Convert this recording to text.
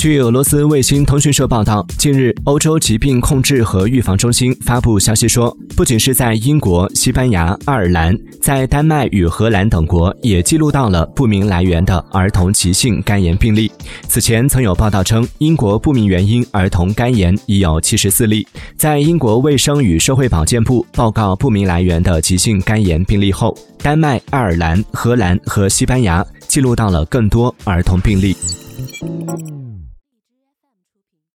据俄罗斯卫星通讯社报道近日欧洲疾病控制和预防中心发布消息说不仅是在英国西班牙爱尔兰在丹麦与荷兰等国也记录到了不明来源的儿童急性肝炎病例。此前曾有报道称英国不明原因儿童肝炎已有七十四例在英国卫生与社会保健部报告不明来源的急性肝炎病例后丹麦爱尔兰荷兰和西班牙记录到了更多儿童病例。